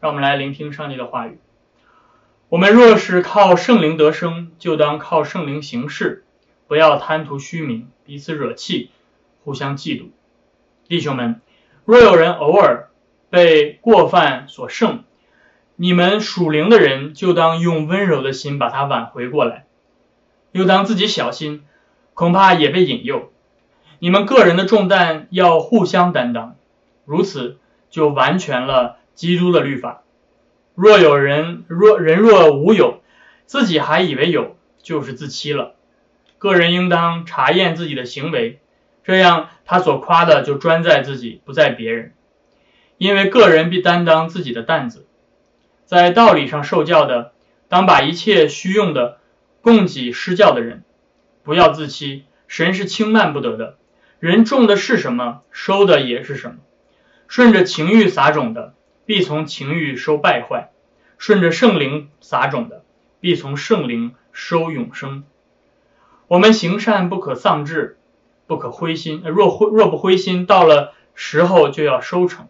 让我们来聆听上帝的话语。我们若是靠圣灵得生，就当靠圣灵行事，不要贪图虚名，彼此惹气，互相嫉妒。弟兄们，若有人偶尔被过犯所胜，你们属灵的人就当用温柔的心把他挽回过来，又当自己小心，恐怕也被引诱。你们个人的重担要互相担当，如此就完全了基督的律法。若有人若人若无有，自己还以为有，就是自欺了。个人应当查验自己的行为，这样他所夸的就专在自己，不在别人。因为个人必担当自己的担子。在道理上受教的，当把一切虚用的供给施教的人，不要自欺。神是轻慢不得的。人种的是什么，收的也是什么。顺着情欲撒种的，必从情欲收败坏；顺着圣灵撒种的，必从圣灵收永生。我们行善不可丧志，不可灰心。若灰若不灰心，到了时候就要收成。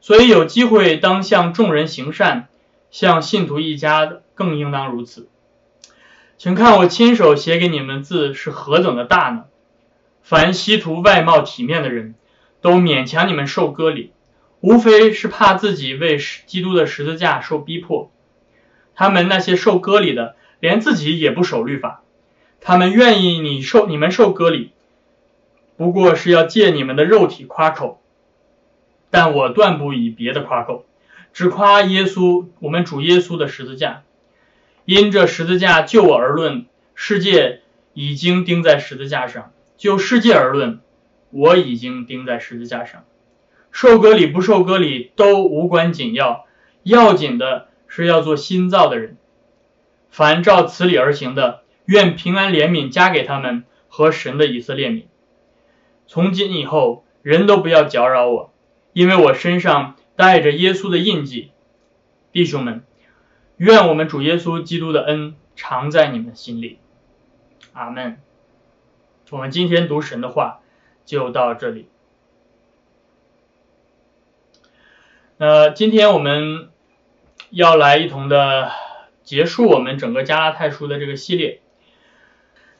所以有机会当向众人行善，向信徒一家更应当如此。请看我亲手写给你们字是何等的大呢？凡希图外貌体面的人，都勉强你们受割礼，无非是怕自己为基督的十字架受逼迫。他们那些受割礼的，连自己也不守律法，他们愿意你受你们受割礼，不过是要借你们的肉体夸口。但我断不以别的夸口，只夸耶稣，我们主耶稣的十字架。因这十字架就我而论，世界已经钉在十字架上。就世界而论，我已经钉在十字架上，受割礼不受割礼都无关紧要，要紧的是要做新造的人。凡照此理而行的，愿平安怜悯加给他们和神的以色列民。从今以后，人都不要搅扰我，因为我身上带着耶稣的印记。弟兄们，愿我们主耶稣基督的恩常在你们心里。阿门。我们今天读神的话就到这里。那今天我们要来一同的结束我们整个加拉太书的这个系列。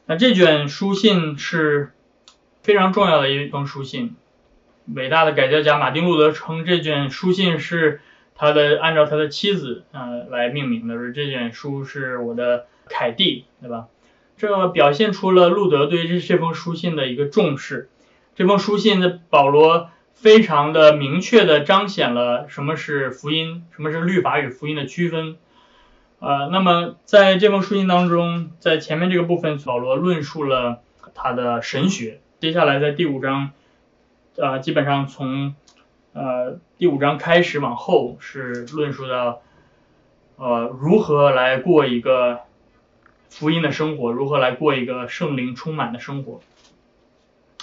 那这卷书信是非常重要的一封书信。伟大的改教家马丁路德称这卷书信是他的按照他的妻子呃来命名的，说这卷书是我的凯蒂，对吧？这表现出了路德对这这封书信的一个重视。这封书信的保罗非常的明确的彰显了什么是福音，什么是律法与福音的区分。呃，那么在这封书信当中，在前面这个部分，保罗论述了他的神学。接下来在第五章，呃，基本上从呃第五章开始往后是论述到呃如何来过一个。福音的生活如何来过一个圣灵充满的生活？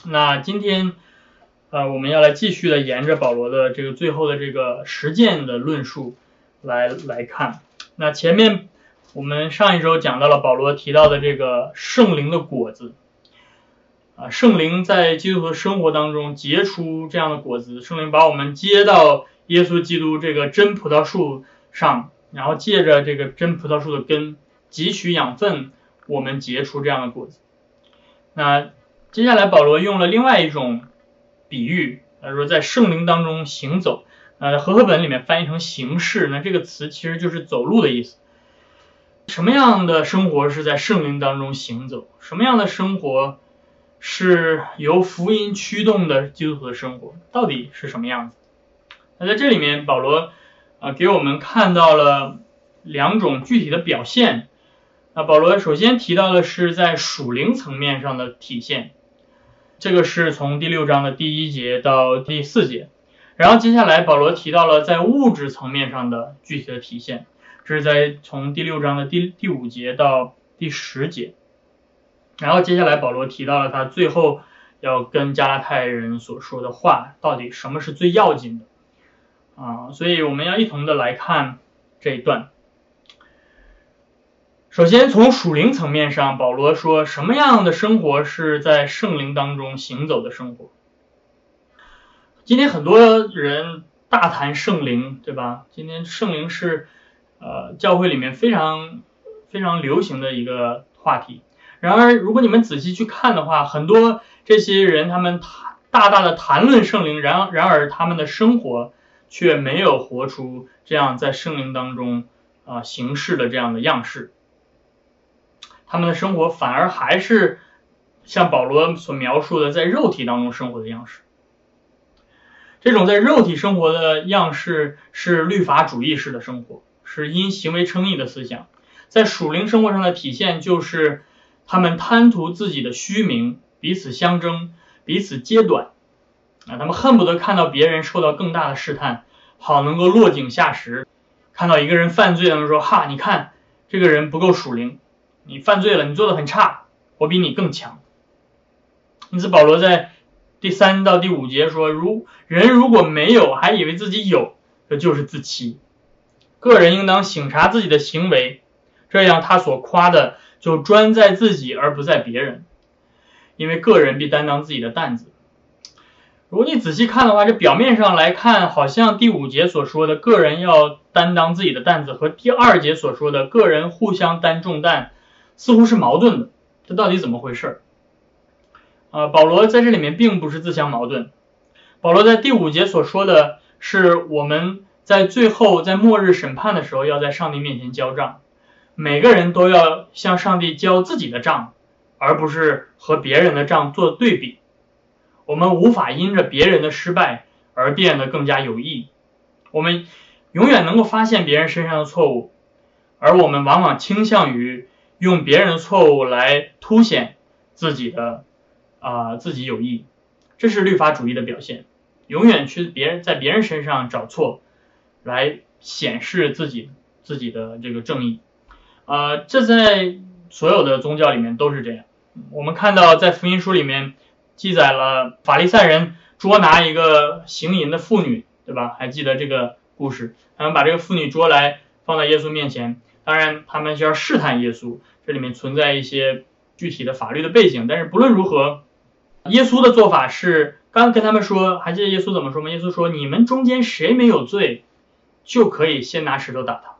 那今天，呃，我们要来继续的沿着保罗的这个最后的这个实践的论述来来看。那前面我们上一周讲到了保罗提到的这个圣灵的果子，啊，圣灵在基督徒生活当中结出这样的果子，圣灵把我们接到耶稣基督这个真葡萄树上，然后借着这个真葡萄树的根。汲取养分，我们结出这样的果子。那接下来保罗用了另外一种比喻，他说在圣灵当中行走。呃，和合本里面翻译成形式，那这个词其实就是走路的意思。什么样的生活是在圣灵当中行走？什么样的生活是由福音驱动的基督徒的生活？到底是什么样子？那在这里面，保罗啊给我们看到了两种具体的表现。那保罗首先提到的是在属灵层面上的体现，这个是从第六章的第一节到第四节，然后接下来保罗提到了在物质层面上的具体的体现，这是在从第六章的第第五节到第十节，然后接下来保罗提到了他最后要跟加拉太人所说的话，到底什么是最要紧的啊？所以我们要一同的来看这一段。首先，从属灵层面上，保罗说什么样的生活是在圣灵当中行走的生活？今天很多人大谈圣灵，对吧？今天圣灵是呃教会里面非常非常流行的一个话题。然而，如果你们仔细去看的话，很多这些人他们大大的谈论圣灵，然然而他们的生活却没有活出这样在圣灵当中啊行事的这样的样式。他们的生活反而还是像保罗所描述的，在肉体当中生活的样式。这种在肉体生活的样式是律法主义式的生活，是因行为称义的思想。在属灵生活上的体现就是。他们贪图自己的虚名，彼此相争，彼此揭短，啊，他们恨不得看到别人受到更大的试探，好能够落井下石。看到一个人犯罪，他们说：“哈，你看这个人不够属灵，你犯罪了，你做的很差，我比你更强。”因此，保罗在第三到第五节说：“如人如果没有，还以为自己有，这就是自欺。个人应当省察自己的行为，这样他所夸的。”就专在自己而不在别人，因为个人必担当自己的担子。如果你仔细看的话，这表面上来看，好像第五节所说的个人要担当自己的担子，和第二节所说的个人互相担重担，似乎是矛盾的。这到底怎么回事？呃，保罗在这里面并不是自相矛盾。保罗在第五节所说的是，我们在最后在末日审判的时候，要在上帝面前交账。每个人都要向上帝交自己的账，而不是和别人的账做对比。我们无法因着别人的失败而变得更加有益。我们永远能够发现别人身上的错误，而我们往往倾向于用别人的错误来凸显自己的啊自己有益。这是律法主义的表现，永远去别人在别人身上找错，来显示自己自己的这个正义。啊，这在所有的宗教里面都是这样。我们看到在福音书里面记载了法利赛人捉拿一个行淫的妇女，对吧？还记得这个故事？他们把这个妇女捉来放在耶稣面前，当然他们需要试探耶稣，这里面存在一些具体的法律的背景。但是不论如何，耶稣的做法是刚跟他们说，还记得耶稣怎么说吗？耶稣说：“你们中间谁没有罪，就可以先拿石头打他。”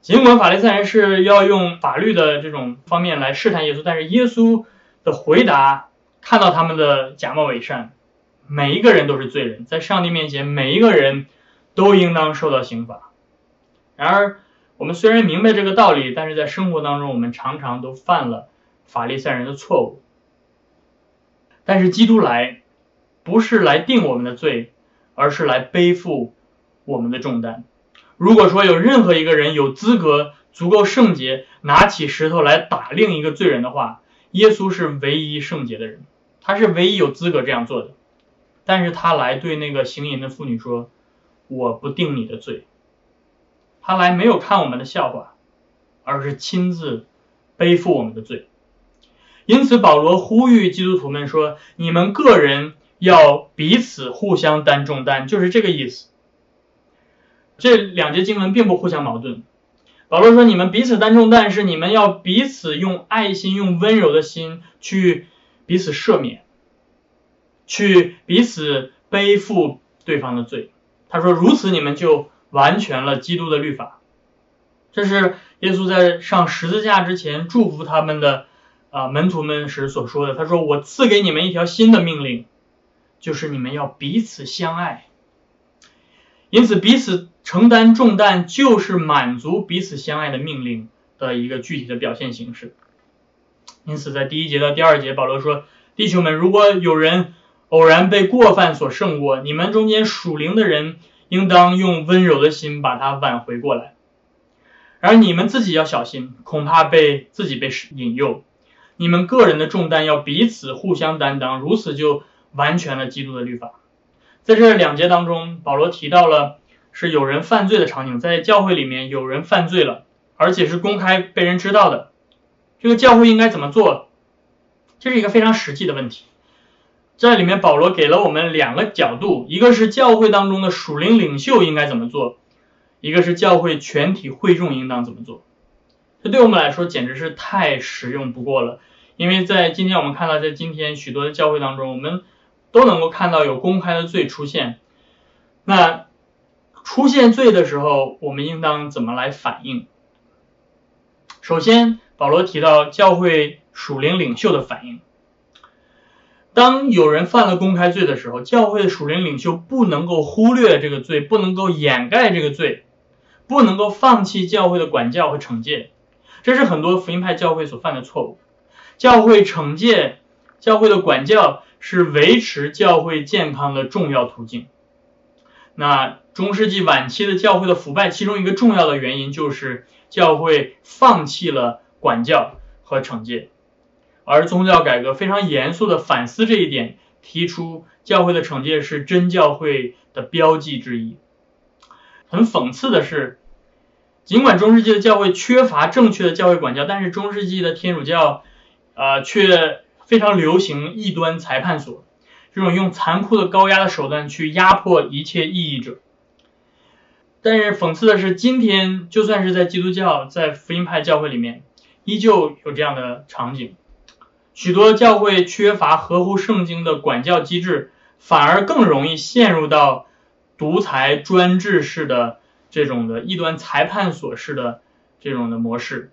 尽管法利赛人是要用法律的这种方面来试探耶稣，但是耶稣的回答看到他们的假冒伪善，每一个人都是罪人，在上帝面前，每一个人都应当受到刑罚。然而，我们虽然明白这个道理，但是在生活当中，我们常常都犯了法利赛人的错误。但是基督来，不是来定我们的罪，而是来背负我们的重担。如果说有任何一个人有资格足够圣洁，拿起石头来打另一个罪人的话，耶稣是唯一圣洁的人，他是唯一有资格这样做的。但是他来对那个行淫的妇女说：“我不定你的罪。”他来没有看我们的笑话，而是亲自背负我们的罪。因此，保罗呼吁基督徒们说：“你们个人要彼此互相担重担，就是这个意思。”这两节经文并不互相矛盾。保罗说：“你们彼此担重担，是你们要彼此用爱心、用温柔的心去彼此赦免，去彼此背负对方的罪。”他说：“如此，你们就完全了基督的律法。”这是耶稣在上十字架之前祝福他们的啊门徒们时所说的。他说：“我赐给你们一条新的命令，就是你们要彼此相爱。”因此，彼此承担重担就是满足彼此相爱的命令的一个具体的表现形式。因此，在第一节到第二节，保罗说：“弟兄们，如果有人偶然被过犯所胜过，你们中间属灵的人应当用温柔的心把他挽回过来。而你们自己要小心，恐怕被自己被引诱。你们个人的重担要彼此互相担当，如此就完全了基督的律法。”在这两节当中，保罗提到了是有人犯罪的场景，在教会里面有人犯罪了，而且是公开被人知道的。这个教会应该怎么做？这是一个非常实际的问题。在里面，保罗给了我们两个角度：一个是教会当中的属灵领袖应该怎么做，一个是教会全体会众应当怎么做。这对我们来说简直是太实用不过了。因为在今天我们看到，在今天许多的教会当中，我们。都能够看到有公开的罪出现，那出现罪的时候，我们应当怎么来反应？首先，保罗提到教会属灵领袖的反应。当有人犯了公开罪的时候，教会的属灵领袖不能够忽略这个罪，不能够掩盖这个罪，不能够放弃教会的管教和惩戒。这是很多福音派教会所犯的错误。教会惩戒、教会的管教是维持教会健康的重要途径。那中世纪晚期的教会的腐败，其中一个重要的原因就是教会放弃了管教和惩戒。而宗教改革非常严肃的反思这一点，提出教会的惩戒是真教会的标记之一。很讽刺的是，尽管中世纪的教会缺乏正确的教会管教，但是中世纪的天主教，呃，却非常流行异端裁判所，这种用残酷的高压的手段去压迫一切异议者。但是讽刺的是，今天就算是在基督教、在福音派教会里面，依旧有这样的场景。许多教会缺乏合乎圣经的管教机制，反而更容易陷入到独裁专制式的这种的异端裁判所式的这种的模式。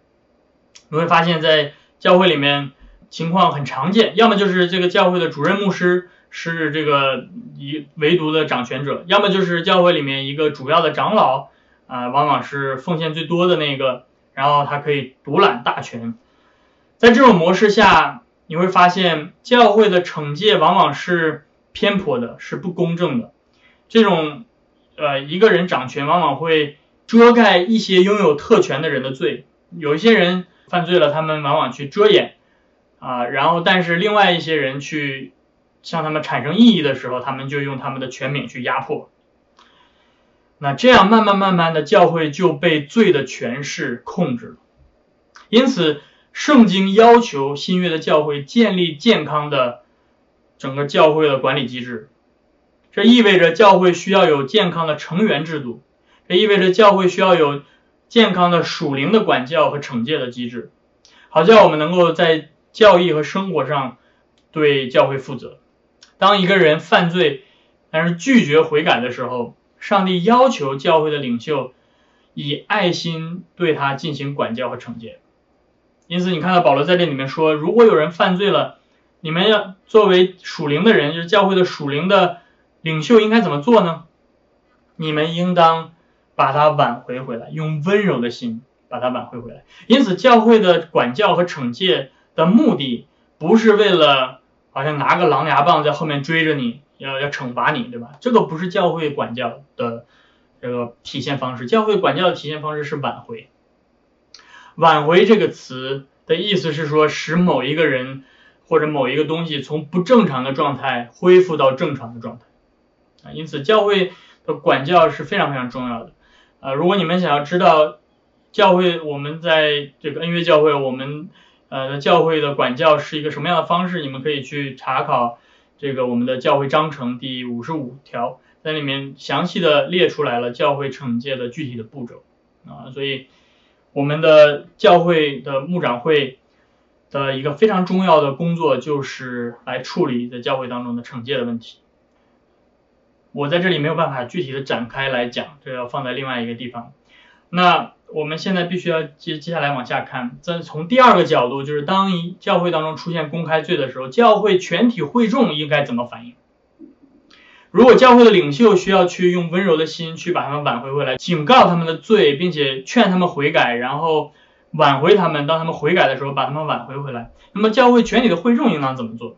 你会发现在教会里面情况很常见，要么就是这个教会的主任牧师是这个一唯独的掌权者，要么就是教会里面一个主要的长老啊，往往是奉献最多的那个，然后他可以独揽大权。在这种模式下。你会发现，教会的惩戒往往是偏颇的，是不公正的。这种，呃，一个人掌权，往往会遮盖一些拥有特权的人的罪。有一些人犯罪了，他们往往去遮掩，啊，然后但是另外一些人去向他们产生异议的时候，他们就用他们的权柄去压迫。那这样慢慢慢慢的，教会就被罪的权势控制了。因此。圣经要求新约的教会建立健康的整个教会的管理机制，这意味着教会需要有健康的成员制度，这意味着教会需要有健康的属灵的管教和惩戒的机制，好叫我们能够在教义和生活上对教会负责。当一个人犯罪，但是拒绝悔改的时候，上帝要求教会的领袖以爱心对他进行管教和惩戒。因此，你看到保罗在这里面说，如果有人犯罪了，你们要作为属灵的人，就是教会的属灵的领袖，应该怎么做呢？你们应当把他挽回回来，用温柔的心把他挽回回来。因此，教会的管教和惩戒的目的，不是为了好像拿个狼牙棒在后面追着你，要要惩罚你，对吧？这个不是教会管教的这个体现方式。教会管教的体现方式是挽回。挽回这个词的意思是说，使某一个人或者某一个东西从不正常的状态恢复到正常的状态啊。因此，教会的管教是非常非常重要的啊。如果你们想要知道教会，我们在这个恩约教会，我们呃教会的管教是一个什么样的方式，你们可以去查考这个我们的教会章程第五十五条，在里面详细的列出来了教会惩戒的具体的步骤啊，所以。我们的教会的牧长会的一个非常重要的工作，就是来处理在教会当中的惩戒的问题。我在这里没有办法具体的展开来讲，这要放在另外一个地方。那我们现在必须要接接下来往下看，再从第二个角度，就是当一教会当中出现公开罪的时候，教会全体会众应该怎么反应？如果教会的领袖需要去用温柔的心去把他们挽回回来，警告他们的罪，并且劝他们悔改，然后挽回他们，当他们悔改的时候把他们挽回回来，那么教会全体的会众应当怎么做？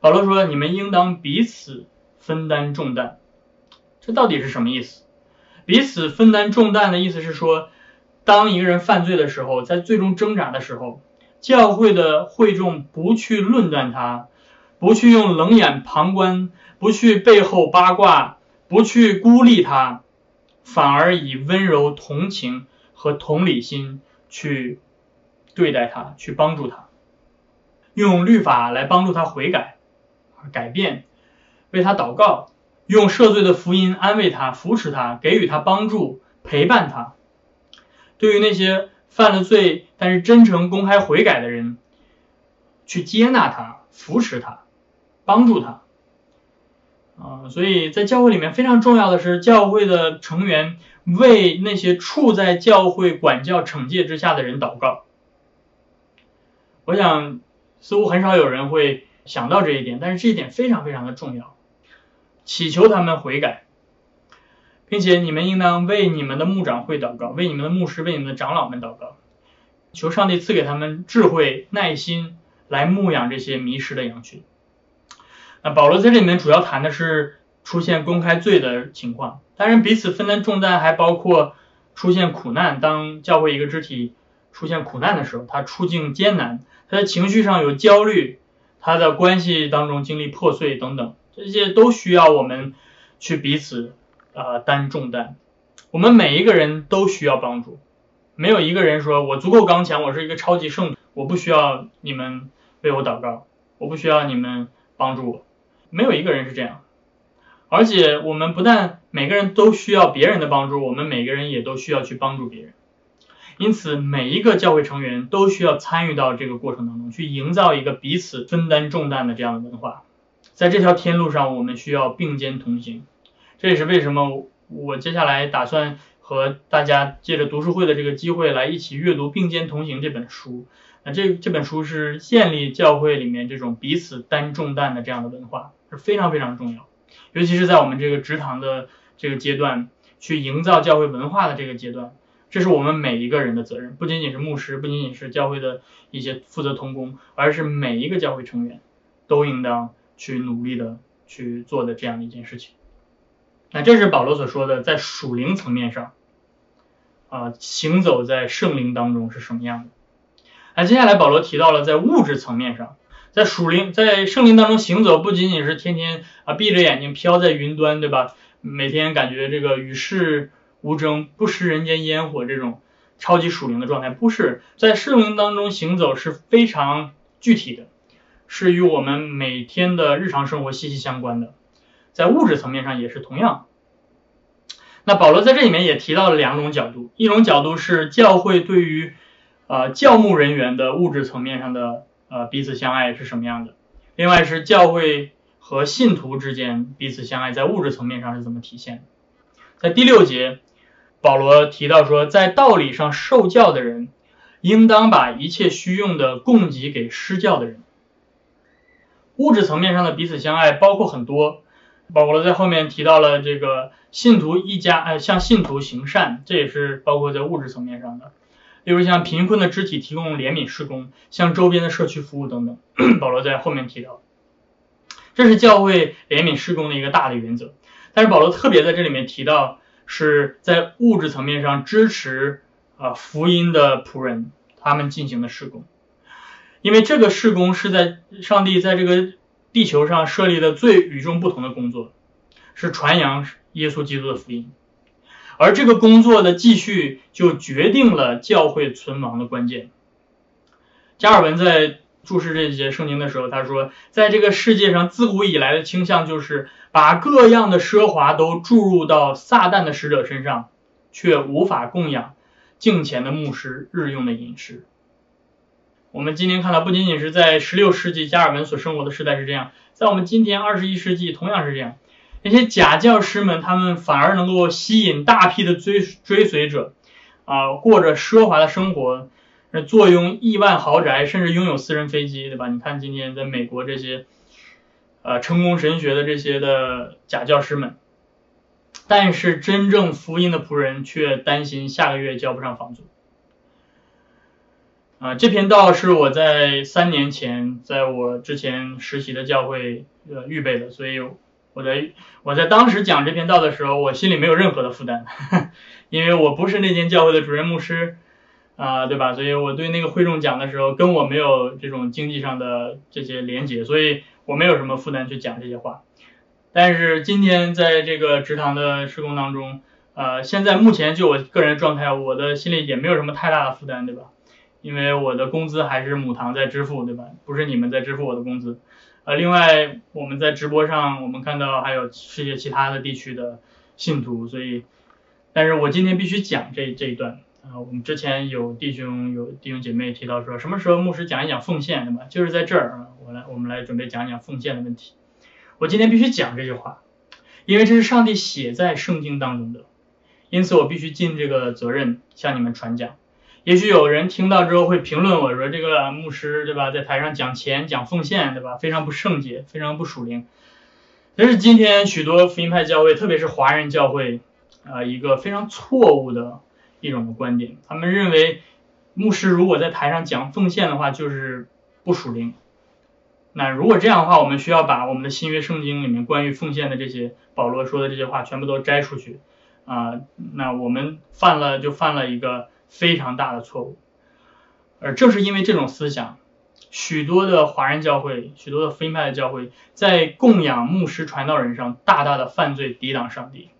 保罗说：“你们应当彼此分担重担。”这到底是什么意思？彼此分担重担的意思是说，当一个人犯罪的时候，在最终挣扎的时候，教会的会众不去论断他，不去用冷眼旁观。不去背后八卦，不去孤立他，反而以温柔、同情和同理心去对待他，去帮助他，用律法来帮助他悔改、改变，为他祷告，用赦罪的福音安慰他、扶持他、给予他帮助、陪伴他。对于那些犯了罪但是真诚公开悔改的人，去接纳他、扶持他、帮助他。啊，所以在教会里面非常重要的是，教会的成员为那些处在教会管教惩戒之下的人祷告。我想，似乎很少有人会想到这一点，但是这一点非常非常的重要，祈求他们悔改，并且你们应当为你们的牧长会祷告，为你们的牧师、为你们的长老们祷告，求上帝赐给他们智慧、耐心来牧养这些迷失的羊群。那保罗在这里面主要谈的是出现公开罪的情况，当然彼此分担重担还包括出现苦难。当教会一个肢体出现苦难的时候，他处境艰难，他的情绪上有焦虑，他的关系当中经历破碎等等，这些都需要我们去彼此啊担重担。我们每一个人都需要帮助，没有一个人说我足够刚强，我是一个超级圣徒，我不需要你们为我祷告，我不需要你们帮助我。没有一个人是这样，而且我们不但每个人都需要别人的帮助，我们每个人也都需要去帮助别人。因此，每一个教会成员都需要参与到这个过程当中，去营造一个彼此分担重担的这样的文化。在这条天路上，我们需要并肩同行。这也是为什么我接下来打算和大家借着读书会的这个机会来一起阅读《并肩同行》这本书。那这这本书是建立教会里面这种彼此担重担的这样的文化。是非常非常重要，尤其是在我们这个职堂的这个阶段，去营造教会文化的这个阶段，这是我们每一个人的责任，不仅仅是牧师，不仅仅是教会的一些负责同工，而是每一个教会成员都应当去努力的去做的这样的一件事情。那这是保罗所说的，在属灵层面上，啊，行走在圣灵当中是什么样的？那接下来保罗提到了在物质层面上。在属灵，在圣灵当中行走，不仅仅是天天啊闭着眼睛飘在云端，对吧？每天感觉这个与世无争，不食人间烟火这种超级属灵的状态，不是在圣灵当中行走是非常具体的，是与我们每天的日常生活息息相关的。在物质层面上也是同样。那保罗在这里面也提到了两种角度，一种角度是教会对于呃教牧人员的物质层面上的。呃，彼此相爱是什么样的？另外是教会和信徒之间彼此相爱，在物质层面上是怎么体现？在第六节，保罗提到说，在道理上受教的人，应当把一切需用的供给给施教的人。物质层面上的彼此相爱包括很多，保罗在后面提到了这个信徒一家，呃，向信徒行善，这也是包括在物质层面上的。例如像贫困的肢体提供怜悯施工，向周边的社区服务等等，保罗在后面提到，这是教会怜悯施工的一个大的原则。但是保罗特别在这里面提到，是在物质层面上支持啊福音的仆人他们进行的施工，因为这个施工是在上帝在这个地球上设立的最与众不同的工作，是传扬耶稣基督的福音。而这个工作的继续就决定了教会存亡的关键。加尔文在注释这节圣经的时候，他说，在这个世界上自古以来的倾向就是把各样的奢华都注入到撒旦的使者身上，却无法供养敬虔的牧师日用的饮食。我们今天看到，不仅仅是在16世纪加尔文所生活的时代是这样，在我们今天21世纪同样是这样。那些假教师们，他们反而能够吸引大批的追追随者，啊，过着奢华的生活，坐拥亿万豪宅，甚至拥有私人飞机，对吧？你看今天在美国这些，呃，成功神学的这些的假教师们，但是真正福音的仆人却担心下个月交不上房租。啊，这篇道是我在三年前在我之前实习的教会呃预备的，所以。我在我在当时讲这篇道的时候，我心里没有任何的负担，因为我不是那间教会的主任牧师，啊，对吧？所以我对那个会众讲的时候，跟我没有这种经济上的这些连结，所以我没有什么负担去讲这些话。但是今天在这个职堂的施工当中，呃，现在目前就我个人状态，我的心里也没有什么太大的负担，对吧？因为我的工资还是母堂在支付，对吧？不是你们在支付我的工资。呃，另外我们在直播上，我们看到还有世界其他的地区的信徒，所以，但是我今天必须讲这这一段啊。我们之前有弟兄有弟兄姐妹提到说，什么时候牧师讲一讲奉献，对吧？就是在这儿啊，我来我们来准备讲一讲奉献的问题。我今天必须讲这句话，因为这是上帝写在圣经当中的，因此我必须尽这个责任向你们传讲。也许有人听到之后会评论我说这个牧师对吧，在台上讲钱讲奉献对吧，非常不圣洁，非常不属灵。这是今天许多福音派教会，特别是华人教会啊一个非常错误的一种观点。他们认为牧师如果在台上讲奉献的话，就是不属灵。那如果这样的话，我们需要把我们的新约圣经里面关于奉献的这些保罗说的这些话全部都摘出去啊，那我们犯了就犯了一个。非常大的错误，而正是因为这种思想，许多的华人教会、许多的非派的教会，在供养牧师、传道人上大大的犯罪，抵挡上帝。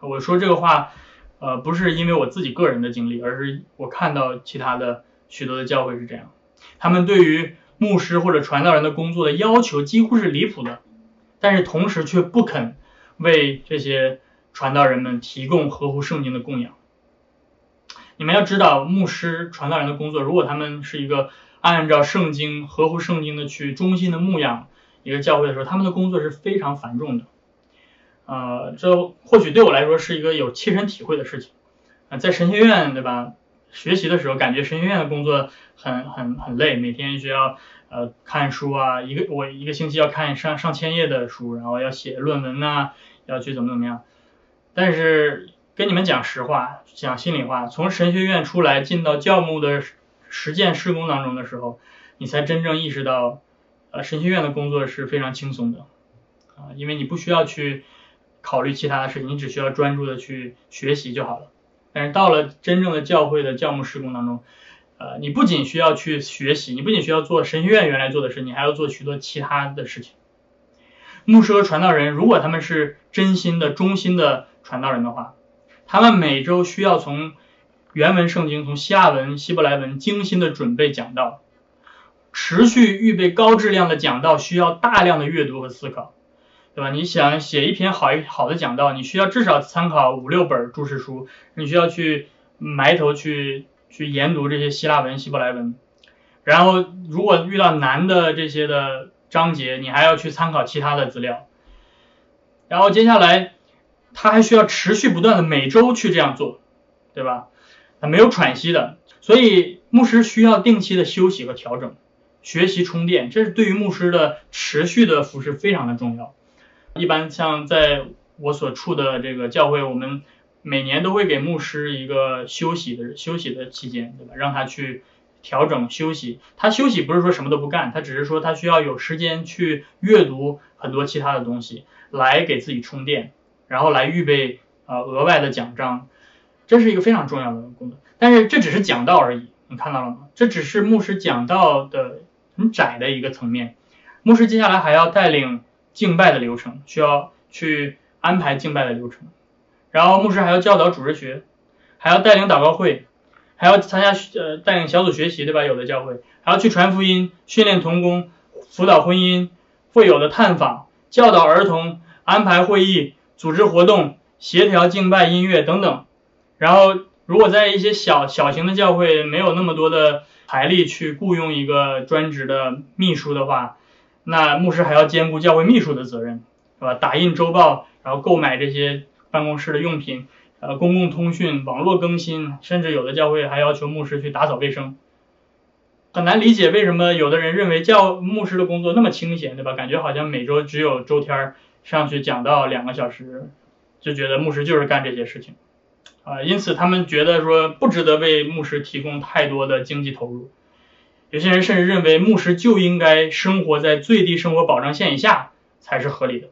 我说这个话，呃，不是因为我自己个人的经历，而是我看到其他的许多的教会是这样，他们对于牧师或者传道人的工作的要求几乎是离谱的，但是同时却不肯为这些传道人们提供合乎圣经的供养。你们要知道，牧师、传道人的工作，如果他们是一个按照圣经、合乎圣经的去忠心的牧养一个教会的时候，他们的工作是非常繁重的。呃，这或许对我来说是一个有切身体会的事情。啊，在神学院，对吧？学习的时候，感觉神学院的工作很很很累，每天需要呃看书啊，一个我一个星期要看上上千页的书，然后要写论文呐，要去怎么怎么样。但是。跟你们讲实话，讲心里话，从神学院出来进到教牧的实践施工当中的时候，你才真正意识到，呃，神学院的工作是非常轻松的，啊，因为你不需要去考虑其他的事情，你只需要专注的去学习就好了。但是到了真正的教会的教牧施工当中，呃，你不仅需要去学习，你不仅需要做神学院原来做的事，你还要做许多其他的事情。牧师和传道人，如果他们是真心的、忠心的传道人的话，他们每周需要从原文圣经、从希腊文、希伯来文精心的准备讲道，持续预备高质量的讲道，需要大量的阅读和思考，对吧？你想写一篇好一好的讲道，你需要至少参考五六本注释书，你需要去埋头去去研读这些希腊文、希伯来文，然后如果遇到难的这些的章节，你还要去参考其他的资料，然后接下来。他还需要持续不断的每周去这样做，对吧？他没有喘息的，所以牧师需要定期的休息和调整，学习充电，这是对于牧师的持续的服饰非常的重要。一般像在我所处的这个教会，我们每年都会给牧师一个休息的休息的期间，对吧？让他去调整休息。他休息不是说什么都不干，他只是说他需要有时间去阅读很多其他的东西，来给自己充电。然后来预备呃额外的奖章，这是一个非常重要的工作。但是这只是讲道而已，你看到了吗？这只是牧师讲道的很窄的一个层面。牧师接下来还要带领敬拜的流程，需要去安排敬拜的流程。然后牧师还要教导主日学，还要带领祷告会，还要参加呃带领小组学习，对吧？有的教会还要去传福音、训练童工、辅导婚姻、会有的探访、教导儿童、安排会议。组织活动、协调敬拜、音乐等等。然后，如果在一些小小型的教会没有那么多的财力去雇佣一个专职的秘书的话，那牧师还要兼顾教会秘书的责任，是吧？打印周报，然后购买这些办公室的用品，呃，公共通讯、网络更新，甚至有的教会还要求牧师去打扫卫生。很难理解为什么有的人认为教牧师的工作那么清闲，对吧？感觉好像每周只有周天儿。上去讲到两个小时，就觉得牧师就是干这些事情，啊，因此他们觉得说不值得为牧师提供太多的经济投入。有些人甚至认为牧师就应该生活在最低生活保障线以下才是合理的。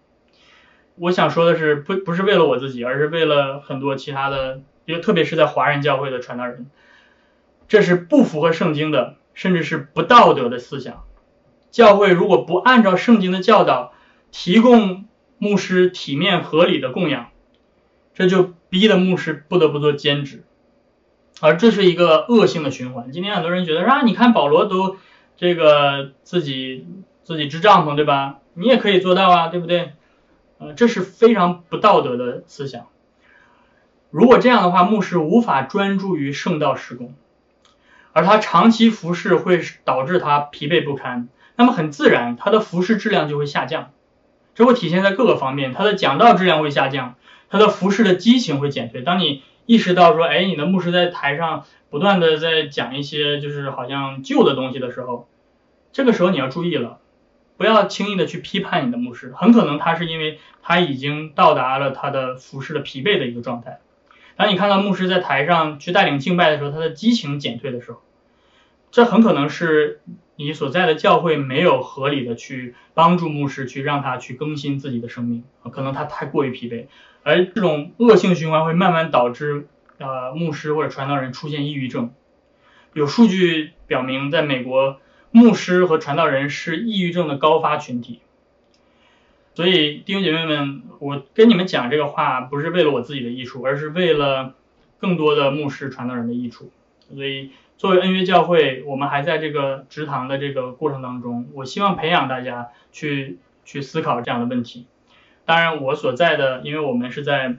我想说的是，不不是为了我自己，而是为了很多其他的，因为特别是在华人教会的传道人，这是不符合圣经的，甚至是不道德的思想。教会如果不按照圣经的教导提供，牧师体面合理的供养，这就逼得牧师不得不做兼职，而这是一个恶性的循环。今天很多人觉得啊，你看保罗都这个自己自己支帐篷对吧？你也可以做到啊，对不对？呃，这是非常不道德的思想。如果这样的话，牧师无法专注于圣道施工，而他长期服侍会导致他疲惫不堪，那么很自然，他的服侍质量就会下降。这会体现在各个方面，他的讲道质量会下降，他的服饰的激情会减退。当你意识到说，哎，你的牧师在台上不断的在讲一些就是好像旧的东西的时候，这个时候你要注意了，不要轻易的去批判你的牧师，很可能他是因为他已经到达了他的服饰的疲惫的一个状态。当你看到牧师在台上去带领敬拜的时候，他的激情减退的时候，这很可能是。你所在的教会没有合理的去帮助牧师去让他去更新自己的生命，可能他太过于疲惫，而这种恶性循环会慢慢导致呃牧师或者传道人出现抑郁症。有数据表明，在美国，牧师和传道人是抑郁症的高发群体。所以弟兄姐妹们，我跟你们讲这个话不是为了我自己的益处，而是为了更多的牧师传道人的益处。所以。作为恩约教会，我们还在这个职堂的这个过程当中，我希望培养大家去去思考这样的问题。当然，我所在的，因为我们是在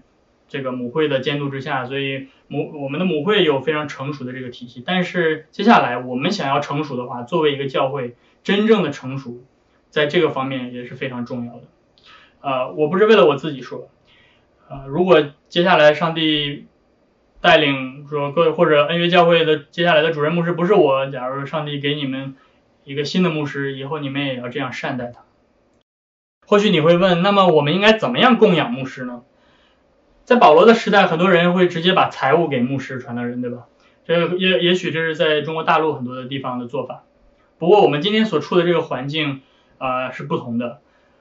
这个母会的监督之下，所以母我们的母会有非常成熟的这个体系。但是接下来我们想要成熟的话，作为一个教会真正的成熟，在这个方面也是非常重要的。呃，我不是为了我自己说，呃，如果接下来上帝。带领说各位或者恩约教会的接下来的主任牧师不是我，假如上帝给你们一个新的牧师，以后你们也要这样善待他。或许你会问，那么我们应该怎么样供养牧师呢？在保罗的时代，很多人会直接把财物给牧师传道人，对吧？这也也许这是在中国大陆很多的地方的做法。不过我们今天所处的这个环境啊是不同的，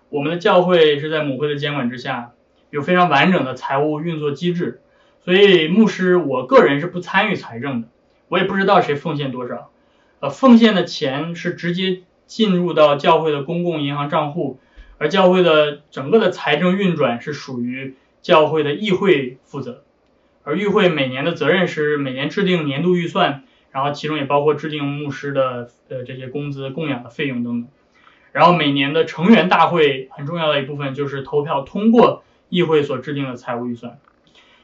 我们的教会是在母会的监管之下，有非常完整的财务运作机制。所以牧师，我个人是不参与财政的，我也不知道谁奉献多少，呃，奉献的钱是直接进入到教会的公共银行账户，而教会的整个的财政运转是属于教会的议会负责，而议会每年的责任是每年制定年度预算，然后其中也包括制定牧师的呃这些工资、供养的费用等等，然后每年的成员大会很重要的一部分就是投票通过议会所制定的财务预算。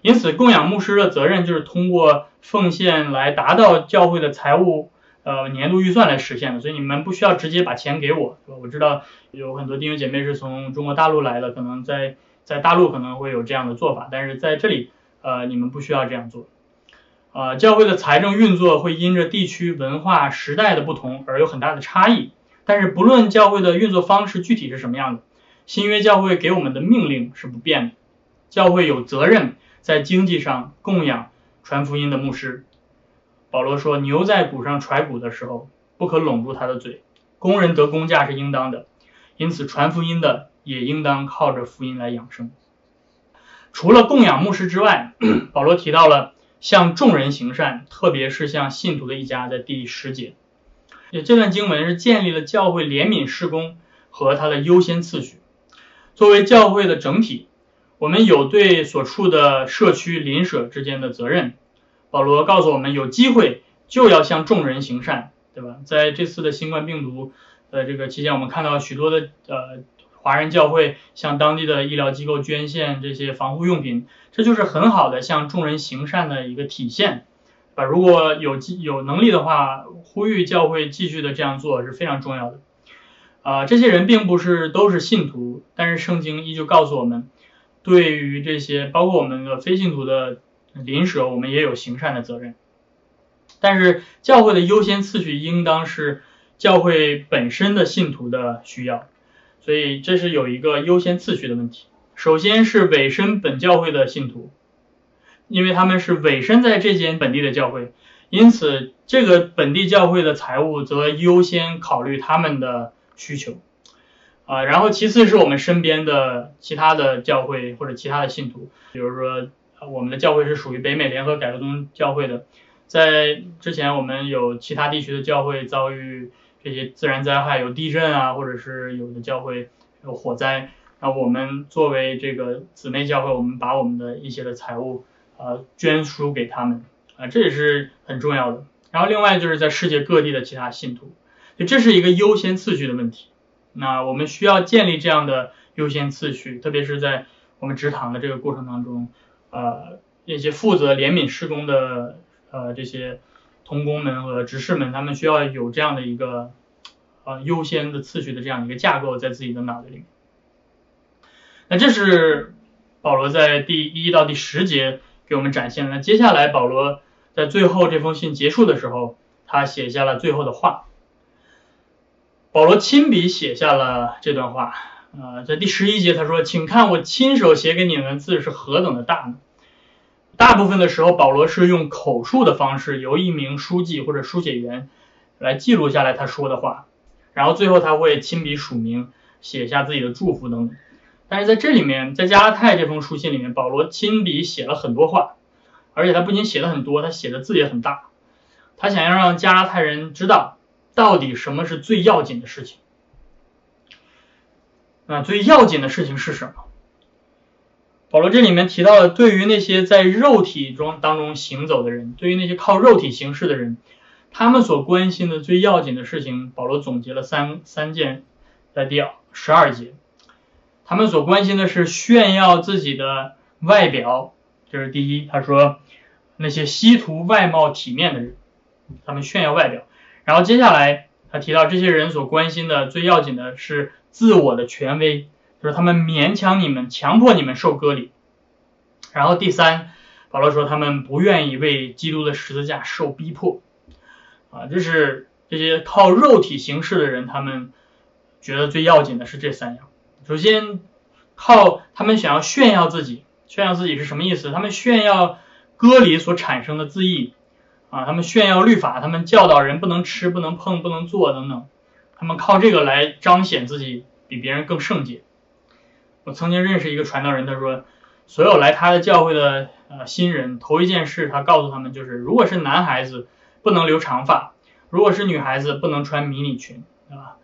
因此，供养牧师的责任就是通过奉献来达到教会的财务呃年度预算来实现的。所以你们不需要直接把钱给我，我知道有很多弟兄姐妹是从中国大陆来的，可能在在大陆可能会有这样的做法，但是在这里呃你们不需要这样做。呃，教会的财政运作会因着地区文化时代的不同而有很大的差异，但是不论教会的运作方式具体是什么样的，新约教会给我们的命令是不变的，教会有责任。在经济上供养传福音的牧师，保罗说：“牛在谷上踹谷的时候，不可拢住它的嘴。工人得工价是应当的，因此传福音的也应当靠着福音来养生。”除了供养牧师之外，保罗提到了向众人行善，特别是向信徒的一家，在第十节。也这段经文是建立了教会怜悯事工和它的优先次序，作为教会的整体。我们有对所处的社区邻舍之间的责任。保罗告诉我们，有机会就要向众人行善，对吧？在这次的新冠病毒的这个期间，我们看到许多的呃华人教会向当地的医疗机构捐献这些防护用品，这就是很好的向众人行善的一个体现，啊？如果有有能力的话，呼吁教会继续的这样做是非常重要的。啊，这些人并不是都是信徒，但是圣经依旧告诉我们。对于这些，包括我们的非信徒的邻舍，我们也有行善的责任。但是教会的优先次序应当是教会本身的信徒的需要，所以这是有一个优先次序的问题。首先是委身本教会的信徒，因为他们是委身在这间本地的教会，因此这个本地教会的财务则优先考虑他们的需求。啊，然后其次是我们身边的其他的教会或者其他的信徒，比如说我们的教会是属于北美联合改革宗教会的，在之前我们有其他地区的教会遭遇这些自然灾害，有地震啊，或者是有的教会有火灾，那我们作为这个姊妹教会，我们把我们的一些的财物呃捐输给他们啊，这也是很重要的。然后另外就是在世界各地的其他信徒，就这是一个优先次序的问题。那我们需要建立这样的优先次序，特别是在我们职堂的这个过程当中，呃，那些负责怜悯施工的呃这些同工们和执事们，他们需要有这样的一个呃优先的次序的这样一个架构在自己的脑子里。那这是保罗在第一到第十节给我们展现的。那接下来保罗在最后这封信结束的时候，他写下了最后的话。保罗亲笔写下了这段话。呃，在第十一节他说：“请看我亲手写给你们的字是何等的大呢？”大部分的时候，保罗是用口述的方式，由一名书记或者书写员来记录下来他说的话，然后最后他会亲笔署名，写下自己的祝福等等。但是在这里面，在加拉太这封书信里面，保罗亲笔写了很多话，而且他不仅写了很多，他写的字也很大。他想要让加拉太人知道，到底什么是最要紧的事情。啊，最要紧的事情是什么？保罗这里面提到了，对于那些在肉体中当中行走的人，对于那些靠肉体行事的人，他们所关心的最要紧的事情，保罗总结了三三件，在第十二节，他们所关心的是炫耀自己的外表，这是第一。他说那些稀图外貌体面的人，他们炫耀外表。然后接下来他提到这些人所关心的最要紧的是。自我的权威，就是他们勉强你们，强迫你们受割礼。然后第三，保罗说他们不愿意为基督的十字架受逼迫，啊，这是这些靠肉体行事的人，他们觉得最要紧的是这三样。首先，靠他们想要炫耀自己，炫耀自己是什么意思？他们炫耀割礼所产生的自义，啊，他们炫耀律法，他们教导人不能吃、不能碰、不能做等等。他们靠这个来彰显自己比别人更圣洁。我曾经认识一个传道人，他说，所有来他的教会的呃新人，头一件事他告诉他们就是，如果是男孩子不能留长发，如果是女孩子不能穿迷你裙，对吧？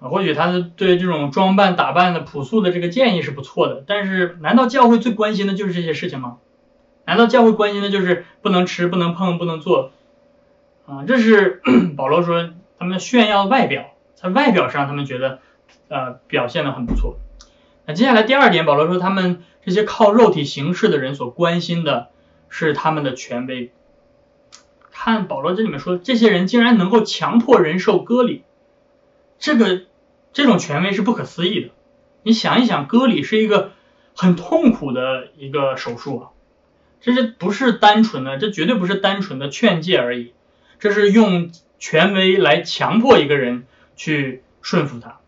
或许他是对这种装扮打扮的朴素的这个建议是不错的，但是难道教会最关心的就是这些事情吗？难道教会关心的就是不能吃、不能碰、不能做？啊，这是 保罗说。他们炫耀外表，在外表上他们觉得，呃，表现的很不错。那接下来第二点，保罗说他们这些靠肉体行事的人所关心的是他们的权威。看保罗这里面说，这些人竟然能够强迫人受割礼，这个这种权威是不可思议的。你想一想，割礼是一个很痛苦的一个手术啊，这是不是单纯的？这绝对不是单纯的劝诫而已，这是用。权威来强迫一个人去顺服他，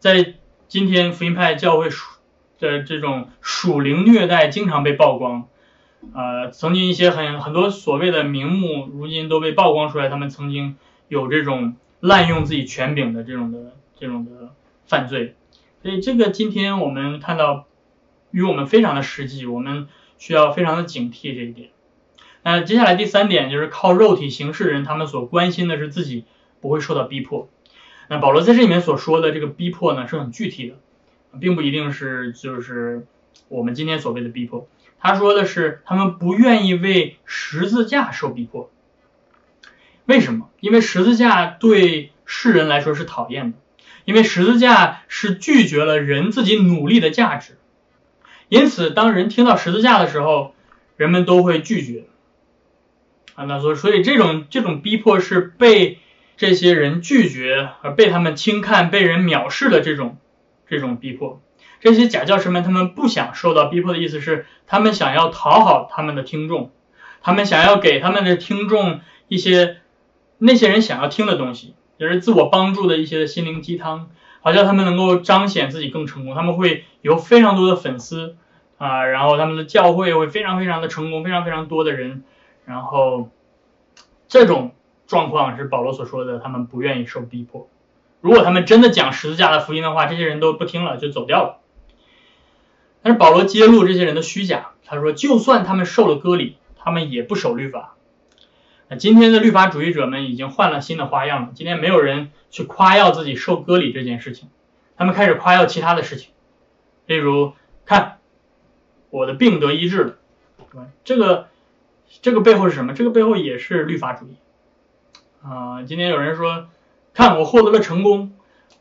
在今天福音派教会属的这种属灵虐待经常被曝光，呃，曾经一些很很多所谓的名目，如今都被曝光出来，他们曾经有这种滥用自己权柄的这种的这种的犯罪，所以这个今天我们看到与我们非常的实际，我们需要非常的警惕这一点。那接下来第三点就是靠肉体行事的人，他们所关心的是自己不会受到逼迫。那保罗在这里面所说的这个逼迫呢，是很具体的，并不一定是就是我们今天所谓的逼迫。他说的是他们不愿意为十字架受逼迫。为什么？因为十字架对世人来说是讨厌的，因为十字架是拒绝了人自己努力的价值。因此，当人听到十字架的时候，人们都会拒绝。啊，那所所以这种这种逼迫是被这些人拒绝而被他们轻看、被人藐视的这种这种逼迫。这些假教师们，他们不想受到逼迫的意思是，他们想要讨好他们的听众，他们想要给他们的听众一些那些人想要听的东西，也是自我帮助的一些心灵鸡汤，好像他们能够彰显自己更成功。他们会有非常多的粉丝啊，然后他们的教会会非常非常的成功，非常非常多的人。然后，这种状况是保罗所说的，他们不愿意受逼迫。如果他们真的讲十字架的福音的话，这些人都不听了，就走掉了。但是保罗揭露这些人的虚假，他说，就算他们受了割礼，他们也不守律法。那今天的律法主义者们已经换了新的花样了。今天没有人去夸耀自己受割礼这件事情，他们开始夸耀其他的事情，例如，看我的病得医治了，对吧？这个。这个背后是什么？这个背后也是律法主义啊！今天有人说，看我获得了成功，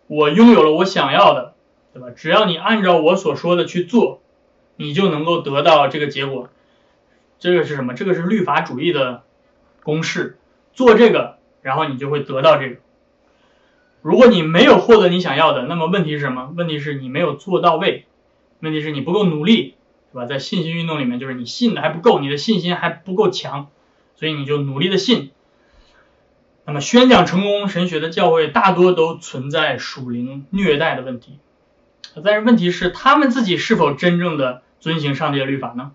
我拥有了我想要的，对吧？只要你按照我所说的去做，你就能够得到这个结果。这个是什么？这个是律法主义的公式，做这个，然后你就会得到这个。如果你没有获得你想要的，那么问题是什么？问题是你没有做到位，问题是你不够努力，是吧？在信心运动里面，就是你信的还不够，你的信心还不够强，所以你就努力的信。那么宣讲成功神学的教会大多都存在属灵虐待的问题，但是问题是他们自己是否真正的遵行上帝的律法呢？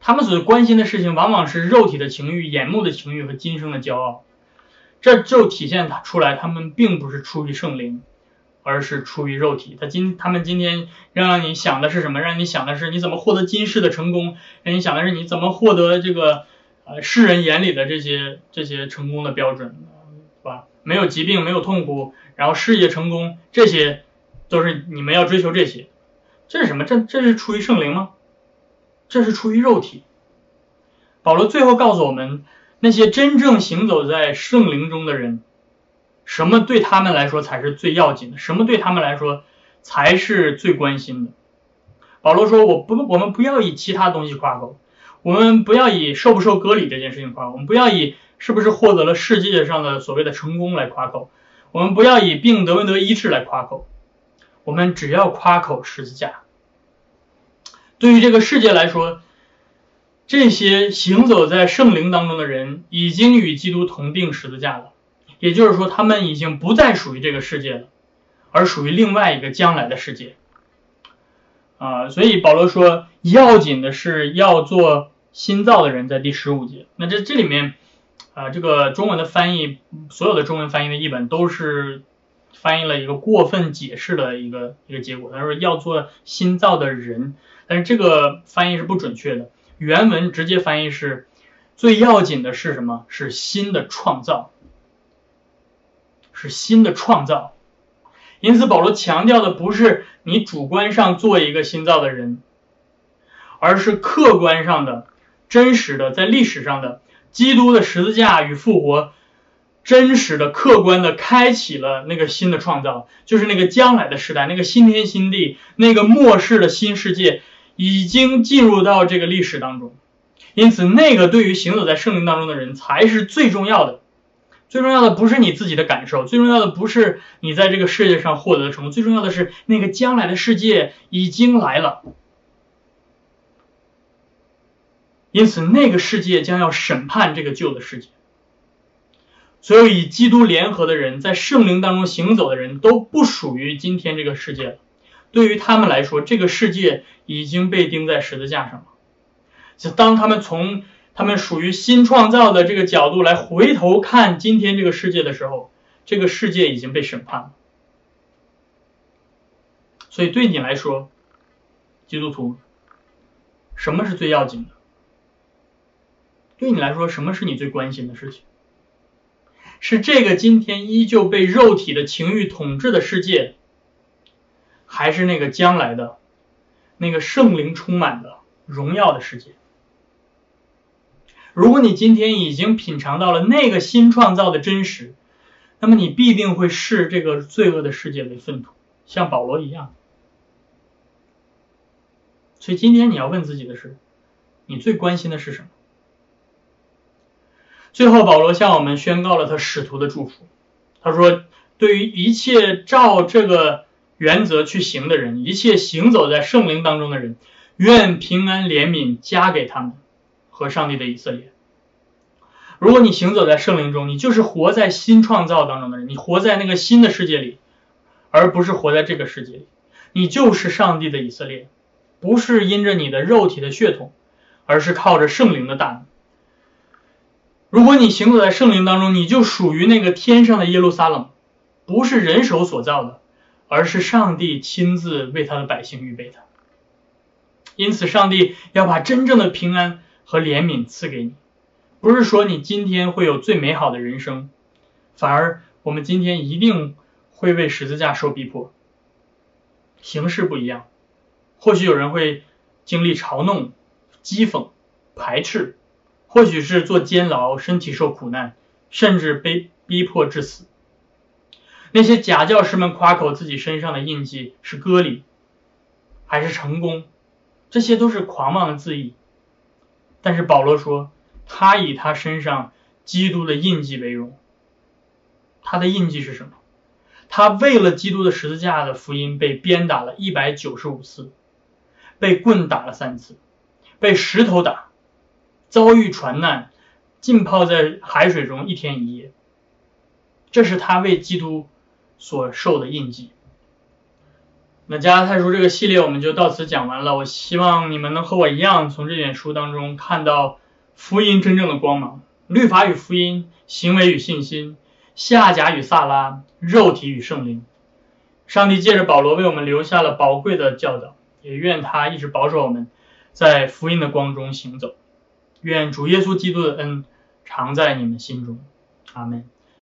他们所关心的事情往往是肉体的情欲、眼目的情欲和今生的骄傲，这就体现他出来他们并不是出于圣灵，而是出于肉体。他今他们今天让你想的是什么？让你想的是你怎么获得今世的成功？让你想的是你怎么获得这个呃世人眼里的这些这些成功的标准，是吧？没有疾病，没有痛苦，然后事业成功，这些都是你们要追求这些。这是什么？这这是出于圣灵吗？这是出于肉体。保罗最后告诉我们，那些真正行走在圣灵中的人，什么对他们来说才是最要紧的？什么对他们来说才是最关心的？保罗说：“我不，我们不要以其他东西夸口，我们不要以受不受割礼这件事情夸口，我们不要以是不是获得了世界上的所谓的成功来夸口，我们不要以病得不得医治来夸口，我们只要夸口十字架。”对于这个世界来说，这些行走在圣灵当中的人已经与基督同定十字架了，也就是说，他们已经不再属于这个世界了，而属于另外一个将来的世界。啊，所以保罗说，要紧的是要做新造的人，在第十五节。那这这里面，啊，这个中文的翻译，所有的中文翻译的译本都是翻译了一个过分解释的一个一个结果。他说要做新造的人。但是这个翻译是不准确的，原文直接翻译是最要紧的是什么？是新的创造，是新的创造。因此保罗强调的不是你主观上做一个新造的人，而是客观上的、真实的，在历史上的基督的十字架与复活。真实的、客观的开启了那个新的创造，就是那个将来的时代，那个新天新地，那个末世的新世界。已经进入到这个历史当中，因此那个对于行走在圣灵当中的人才是最重要的。最重要的不是你自己的感受，最重要的不是你在这个世界上获得的成功，最重要的是那个将来的世界已经来了。因此，那个世界将要审判这个旧的世界。所有与基督联合的人，在圣灵当中行走的人都不属于今天这个世界了。对于他们来说，这个世界已经被钉在十字架上了。就当他们从他们属于新创造的这个角度来回头看今天这个世界的时候，这个世界已经被审判了。所以对你来说，基督徒，什么是最要紧的？对你来说，什么是你最关心的事情？是这个今天依旧被肉体的情欲统治的世界？还是那个将来的，那个圣灵充满的荣耀的世界。如果你今天已经品尝到了那个新创造的真实，那么你必定会视这个罪恶的世界为粪土，像保罗一样。所以今天你要问自己的是：你最关心的是什么？最后，保罗向我们宣告了他使徒的祝福。他说：“对于一切照这个。”原则去行的人，一切行走在圣灵当中的人，愿平安怜悯加给他们和上帝的以色列。如果你行走在圣灵中，你就是活在新创造当中的人，你活在那个新的世界里，而不是活在这个世界里。你就是上帝的以色列，不是因着你的肉体的血统，而是靠着圣灵的大能。如果你行走在圣灵当中，你就属于那个天上的耶路撒冷，不是人手所造的。而是上帝亲自为他的百姓预备的，因此上帝要把真正的平安和怜悯赐给你，不是说你今天会有最美好的人生，反而我们今天一定会为十字架受逼迫，形式不一样，或许有人会经历嘲弄、讥讽、排斥，或许是做监牢、身体受苦难，甚至被逼迫致死。那些假教师们夸口自己身上的印记是割礼，还是成功，这些都是狂妄的字意。但是保罗说，他以他身上基督的印记为荣。他的印记是什么？他为了基督的十字架的福音被鞭打了一百九十五次，被棍打了三次，被石头打，遭遇船难，浸泡在海水中一天一夜。这是他为基督所受的印记。那加拉太书这个系列我们就到此讲完了。我希望你们能和我一样，从这卷书当中看到福音真正的光芒。律法与福音，行为与信心，夏甲与萨拉，肉体与圣灵。上帝借着保罗为我们留下了宝贵的教导，也愿他一直保守我们在福音的光中行走。愿主耶稣基督的恩常在你们心中。阿门。